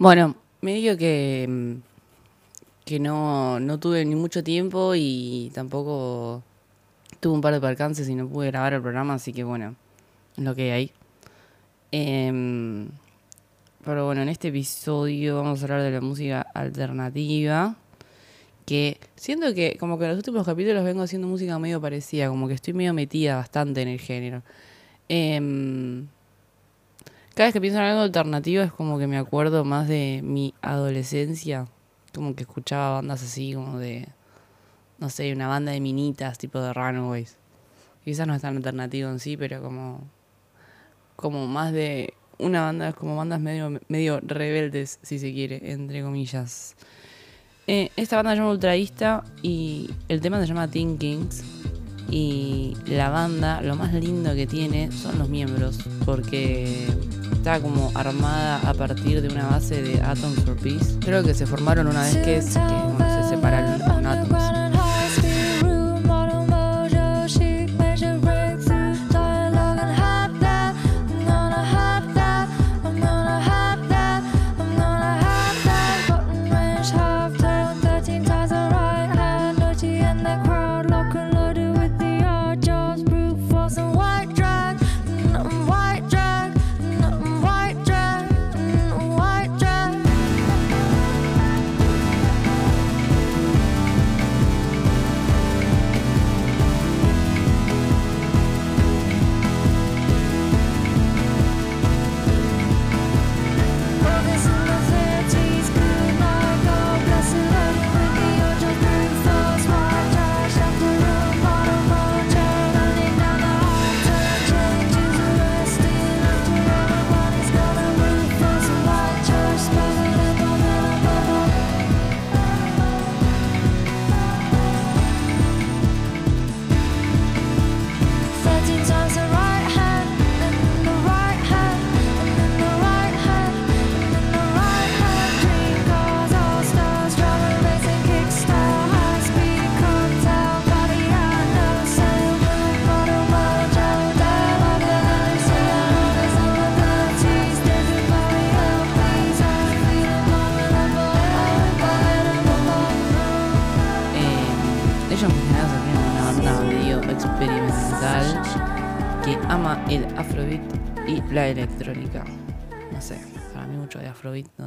Bueno, me digo que, mm, que no, no tuve ni mucho tiempo y tampoco tuve un par de percances y no pude grabar el programa, así que bueno, lo que hay. Em, pero bueno, en este episodio vamos a hablar de la música alternativa. Que siento que como que en los últimos capítulos vengo haciendo música medio parecida, como que estoy medio metida bastante en el género. Em, cada vez que pienso en algo alternativo es como que me acuerdo más de mi adolescencia. Como que escuchaba bandas así, como de, no sé, una banda de minitas, tipo de Runaways. Quizás no es tan alternativo en sí, pero como, como más de una banda, como bandas medio, medio rebeldes, si se quiere, entre comillas. Eh, esta banda se llama Ultraísta y el tema se llama Teen Kings. Y la banda, lo más lindo que tiene son los miembros, porque está como armada a partir de una base de Atoms for Peace. Creo que se formaron una vez que, se separaron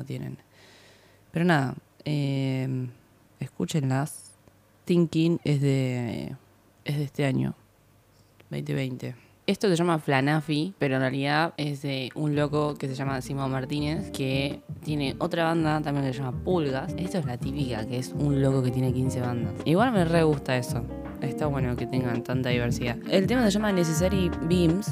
tienen. Pero nada, eh, escúchenlas. Thinking es de, es de este año, 2020. Esto se llama Flanafi, pero en realidad es de un loco que se llama Simón Martínez, que tiene otra banda también que se llama Pulgas. Esto es la típica, que es un loco que tiene 15 bandas. Igual me re gusta eso. Está bueno que tengan tanta diversidad. El tema se llama Necessary Beams.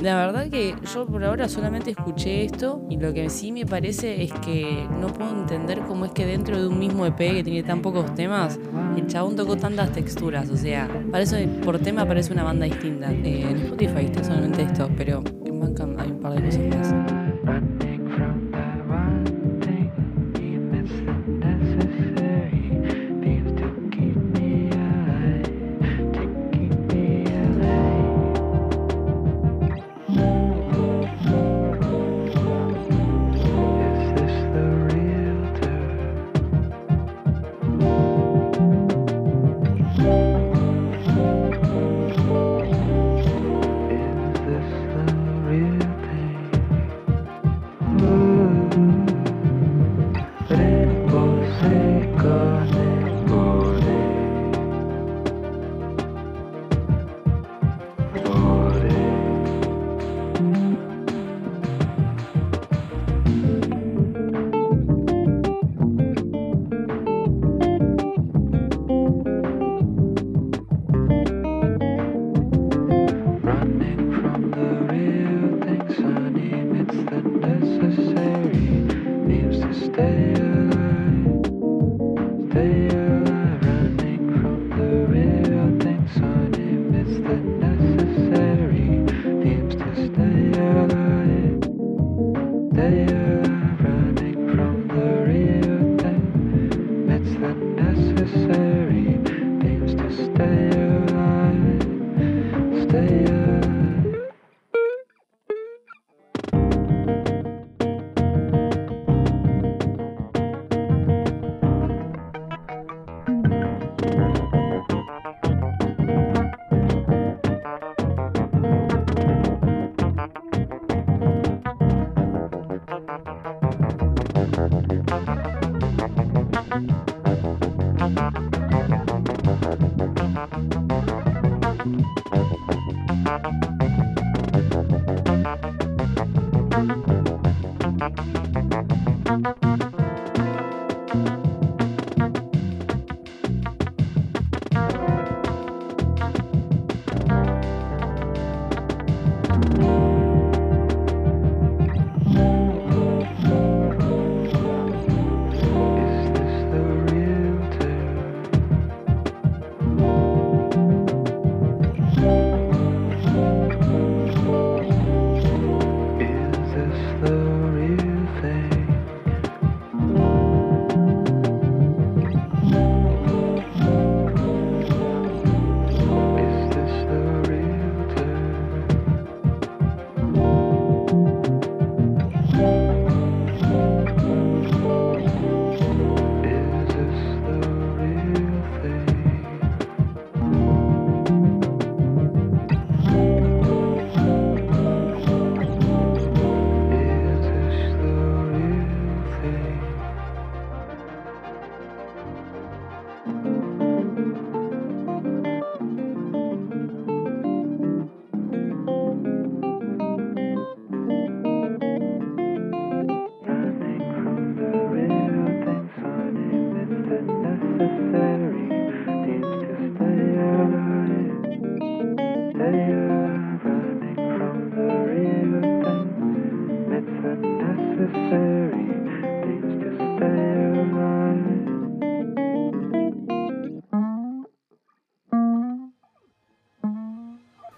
La verdad que yo por ahora solamente escuché esto y lo que sí me parece es que no puedo entender cómo es que dentro de un mismo EP que tiene tan pocos temas, el chabón tocó tantas texturas. O sea, parece, por tema parece una banda distinta. Eh, en Spotify está solamente esto, pero en Bandcamp hay un par de cosas.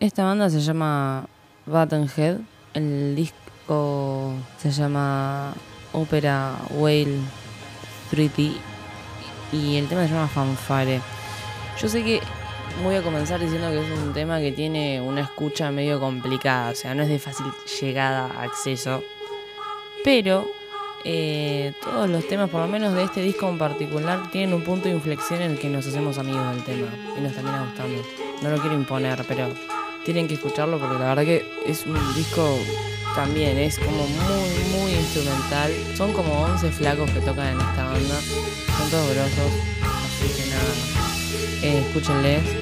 Esta banda se llama Buttonhead. El disco se llama Opera Whale 3D. Y el tema se llama Fanfare. Yo sé que voy a comenzar diciendo que es un tema que tiene una escucha medio complicada. O sea, no es de fácil llegada, acceso. Pero eh, todos los temas, por lo menos de este disco en particular, tienen un punto de inflexión en el que nos hacemos amigos del tema. Y nos termina gustando. No lo quiero imponer, pero tienen que escucharlo porque la verdad que es un disco también, es como muy, muy instrumental. Son como 11 flacos que tocan en esta banda. Son todos grosos. Así que nada, eh, escúchenles.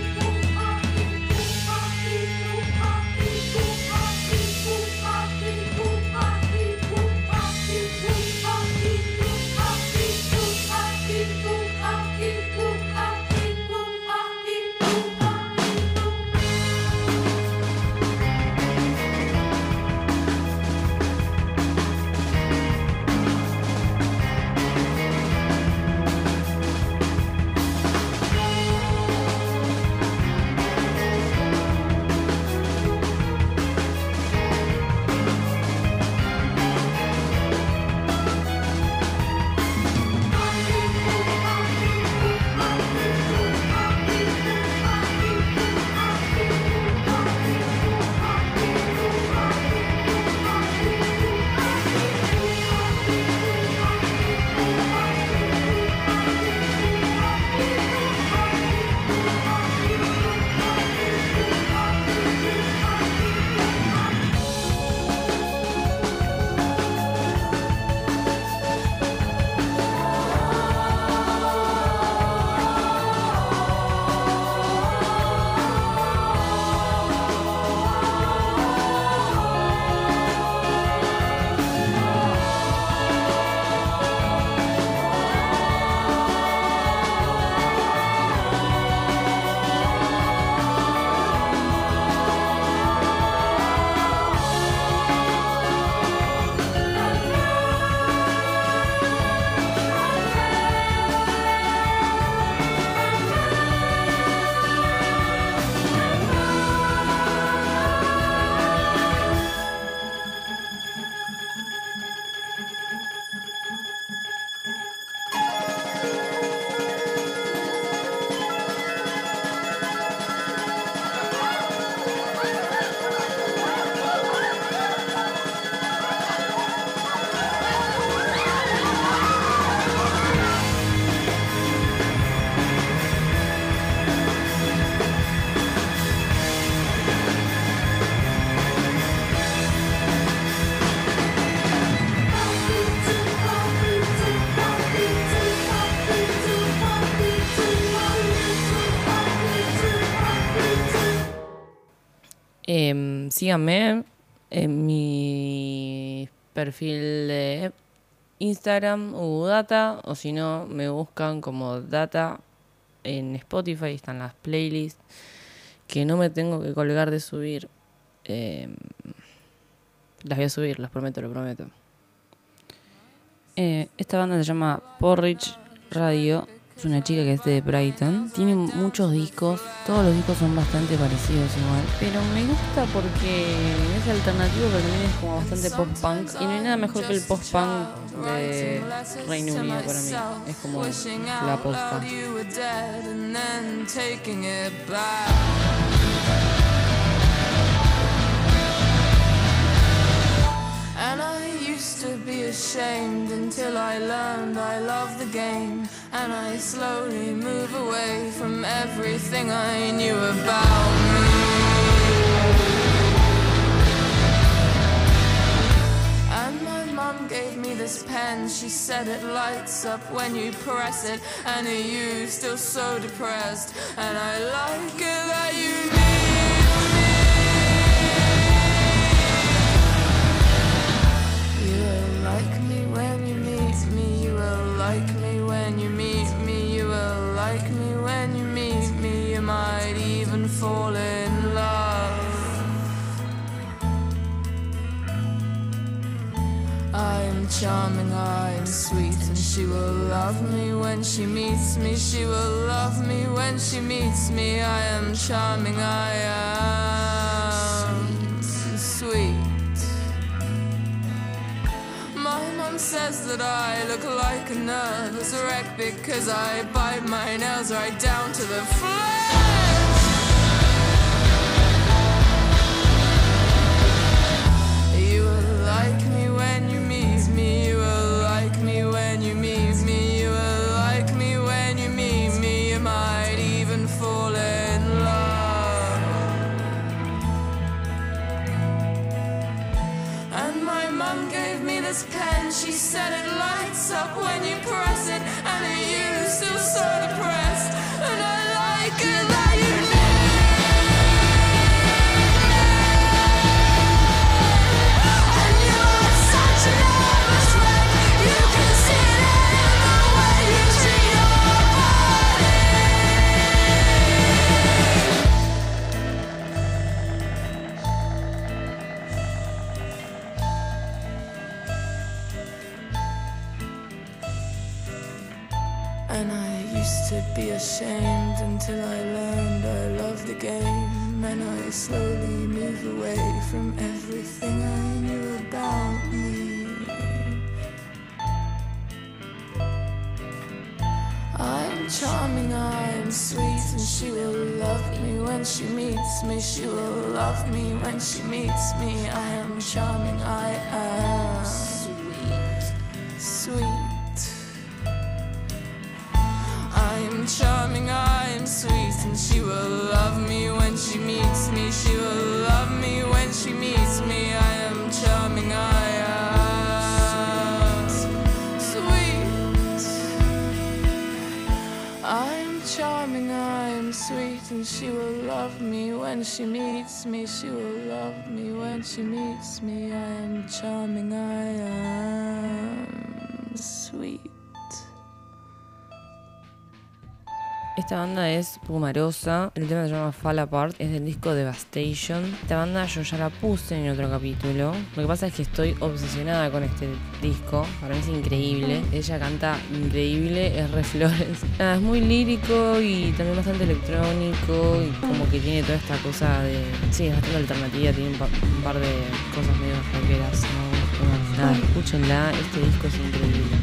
Síganme en mi perfil de Instagram o Data, o si no, me buscan como Data en Spotify, están las playlists que no me tengo que colgar de subir. Em, las voy a subir, las prometo, lo prometo. Eh, esta banda se llama Porridge Radio. Es una chica que es de Brighton. Tiene muchos discos. Todos los discos son bastante parecidos igual. Pero me gusta porque es alternativo, pero también es como bastante post-punk. Y no hay nada mejor que el post-punk de Reino Unido para mí. Es como la post-punk. Be ashamed until I learned I love the game. And I slowly move away from everything I knew about me. And my mum gave me this pen. She said it lights up when you press it. And are you still so depressed? And I like it that you even fall in love. I'm charming, I'm sweet, and she will love me when she meets me. She will love me when she meets me. I am charming, I am sweet. My mom says that I look like a nervous wreck because I bite my nails right down to the flesh. Pen. She said it lights up when you press it. She will love me when she meets me. She will love me when she meets me. I am charming, I am sweet. Esta banda es Pumarosa, el tema se llama Fall Apart, es del disco Devastation. Esta banda yo ya la puse en otro capítulo. Lo que pasa es que estoy obsesionada con este disco, para mí es increíble. Ella canta increíble, es re flores. Nada, es muy lírico y también bastante electrónico y como que tiene toda esta cosa de... Sí, es bastante alternativa, tiene un, pa- un par de cosas medio rockeras. ¿no? Nada, escúchenla, este disco es increíble,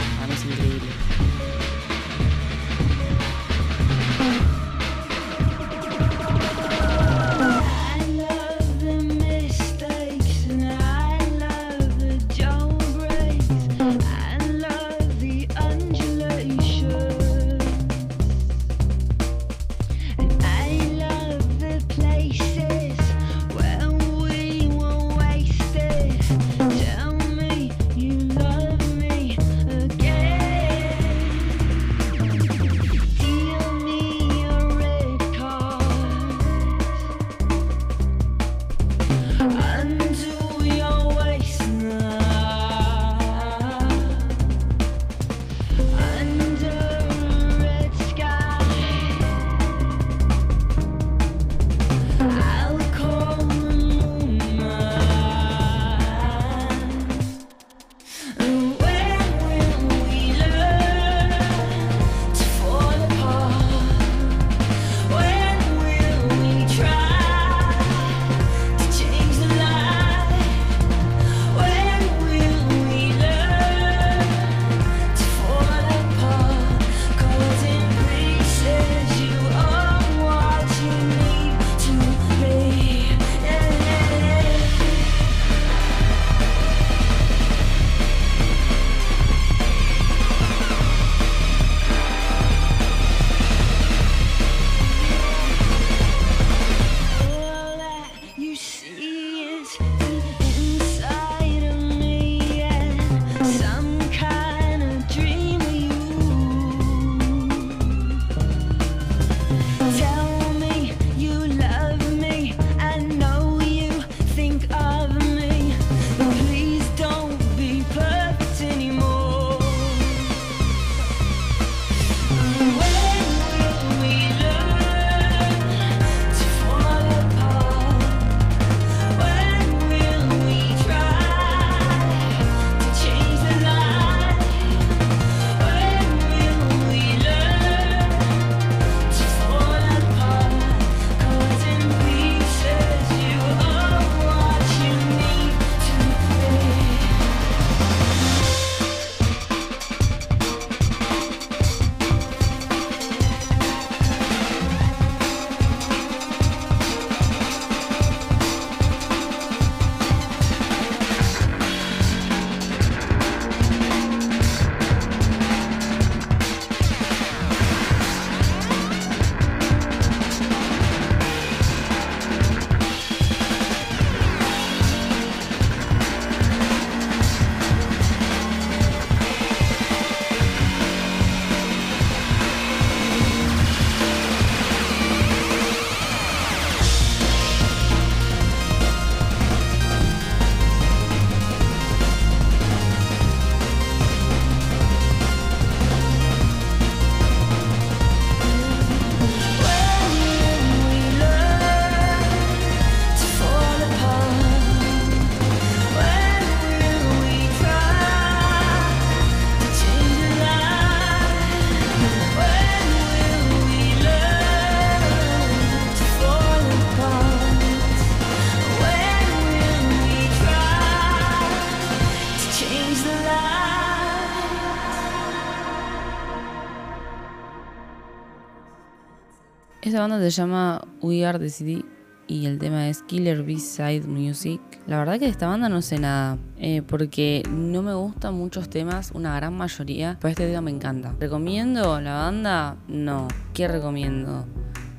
Esta banda se llama We Are the City y el tema es Killer B-Side Music. La verdad que de esta banda no sé nada, eh, porque no me gustan muchos temas, una gran mayoría, pero este tema me encanta. ¿Recomiendo la banda? No. ¿Qué recomiendo?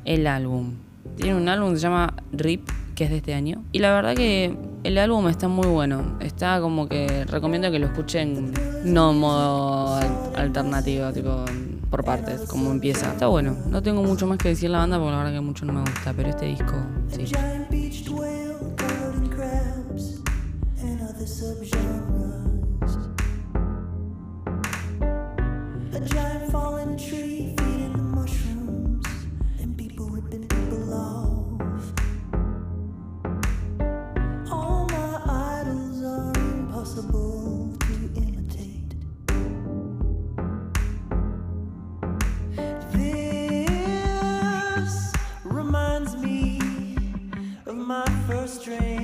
El álbum. Tiene un álbum que se llama RIP, que es de este año. Y la verdad que el álbum está muy bueno. Está como que recomiendo que lo escuchen no modo al- alternativo, tipo por partes, como empieza. Está bueno. No tengo mucho más que decir la banda porque la verdad que mucho no me gusta, pero este disco sí. A giant fallen tree first dream.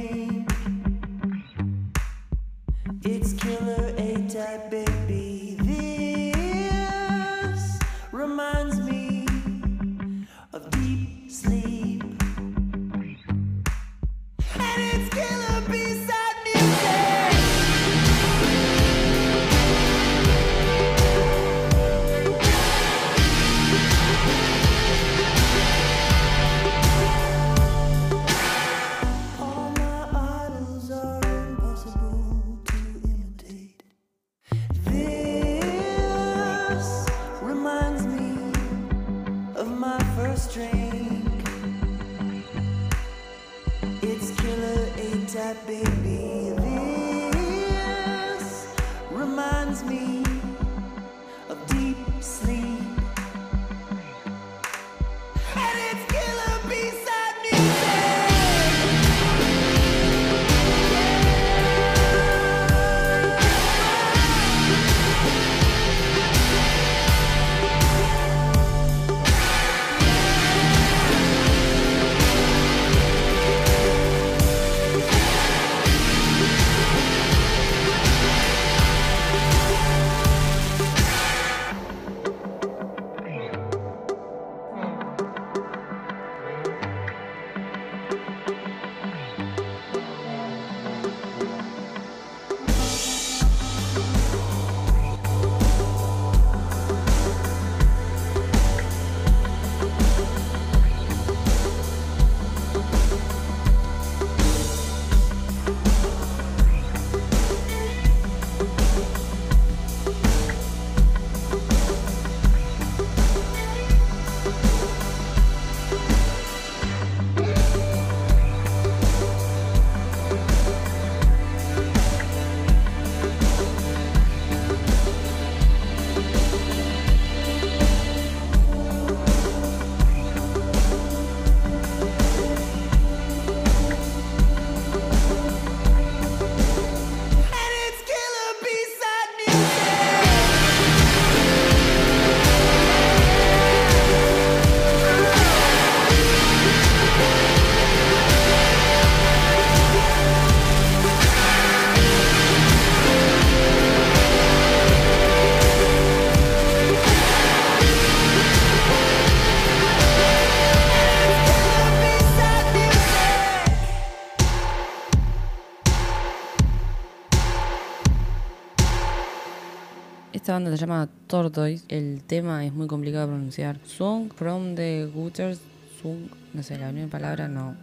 Banda se llama Tortoise. El tema es muy complicado de pronunciar. Song from the Gutters. Song, no sé, la primera palabra no.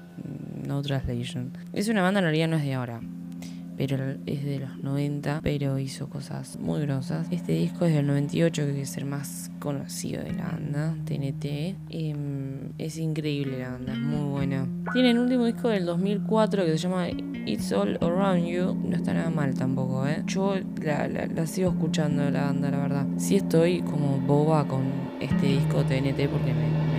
No translation. Es una banda, en realidad no es de ahora. Pero es de los 90. Pero hizo cosas muy grosas. Este disco es del 98, que es el más conocido de la banda. TNT. Em, es increíble la banda, es muy buena. Tienen un último disco del 2004 que se llama It's All Around You. No está nada mal tampoco, ¿eh? Yo la, la- la sigo escuchando la banda, la verdad. Sí estoy como boba con este disco TNT porque me,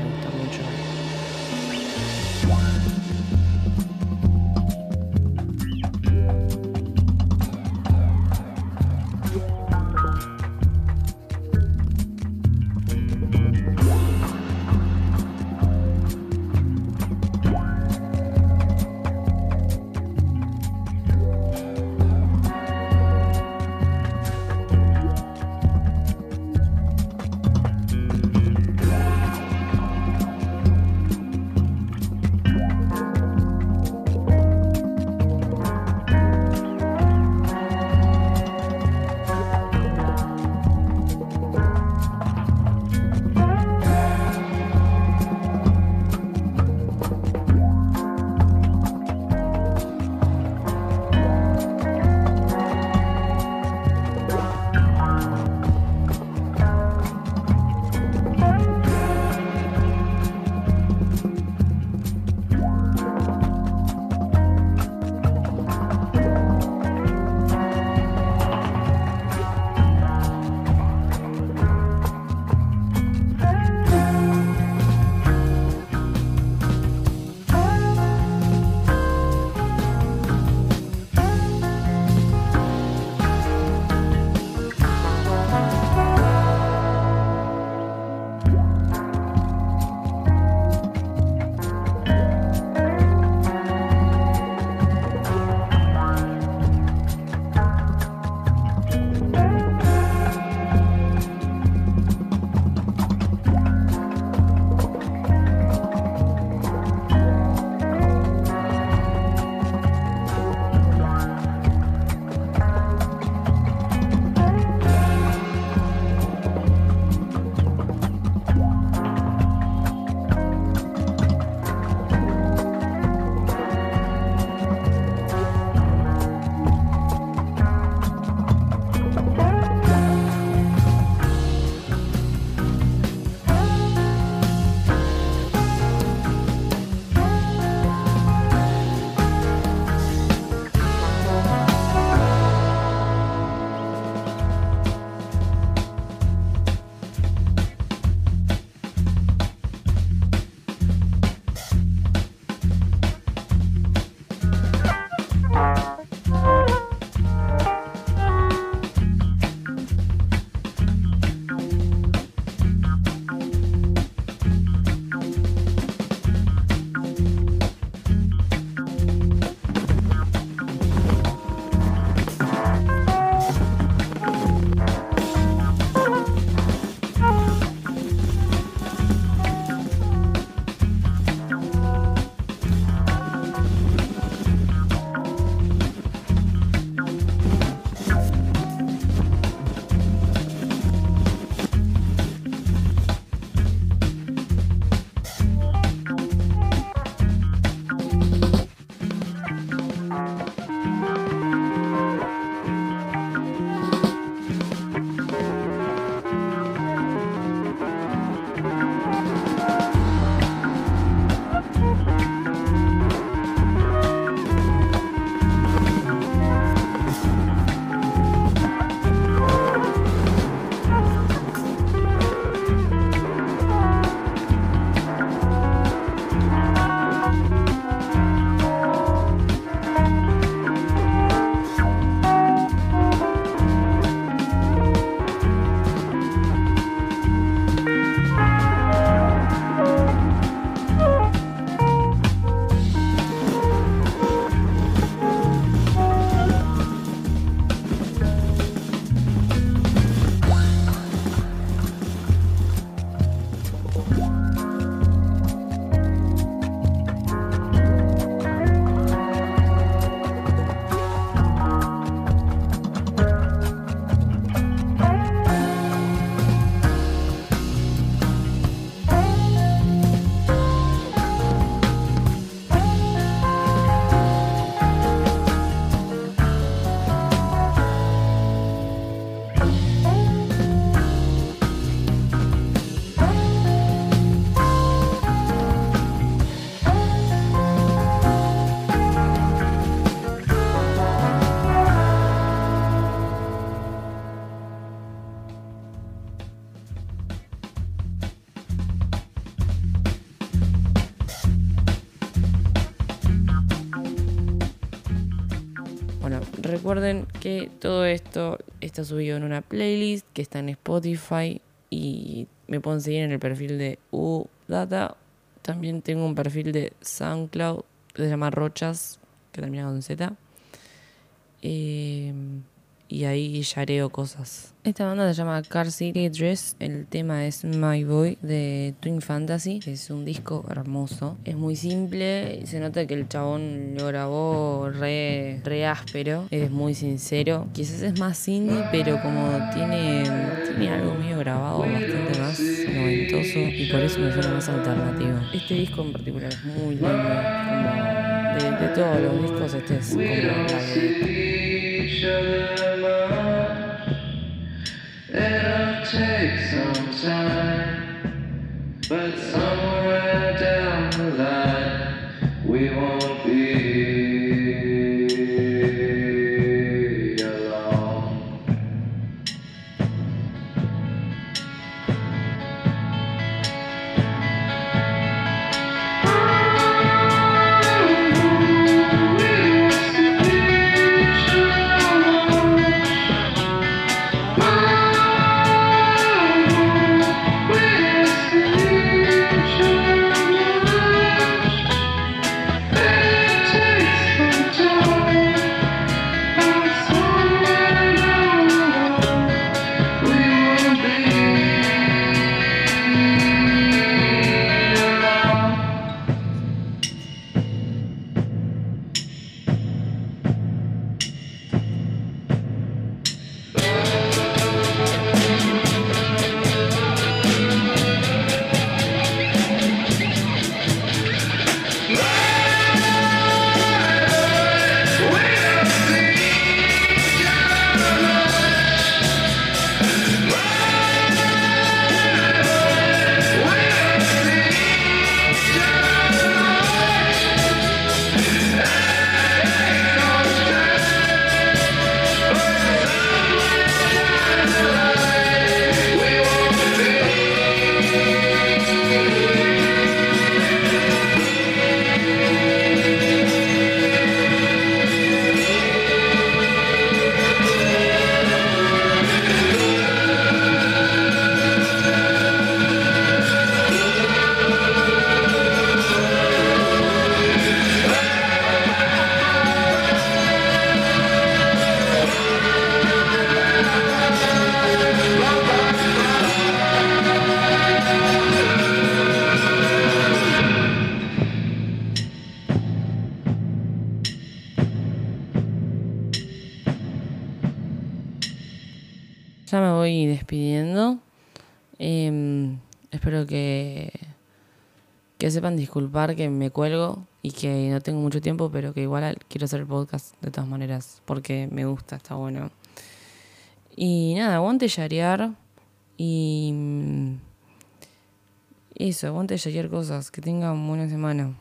recuerden que todo esto está subido en una playlist que está en Spotify y me pueden seguir en el perfil de UData. También tengo un perfil de SoundCloud que se llama Rochas, que termina con Z. Eh, y ahí yareo cosas. Esta banda se llama Car City Dress. El tema es My Boy de Twin Fantasy. Es un disco hermoso. Es muy simple. Se nota que el chabón lo grabó re, re áspero. Es muy sincero. Quizás es más indie, pero como tiene, tiene algo medio grabado bastante más noventoso. Y por eso me suena más alternativo. Este disco en particular es muy lindo. Como de, de todos los discos, este es como la de take some que sepan disculpar que me cuelgo y que no tengo mucho tiempo, pero que igual quiero hacer el podcast de todas maneras, porque me gusta, está bueno. Y nada, aguante yarear y... mm, Eso, aguante yarear cosas. Que tengan buena semana.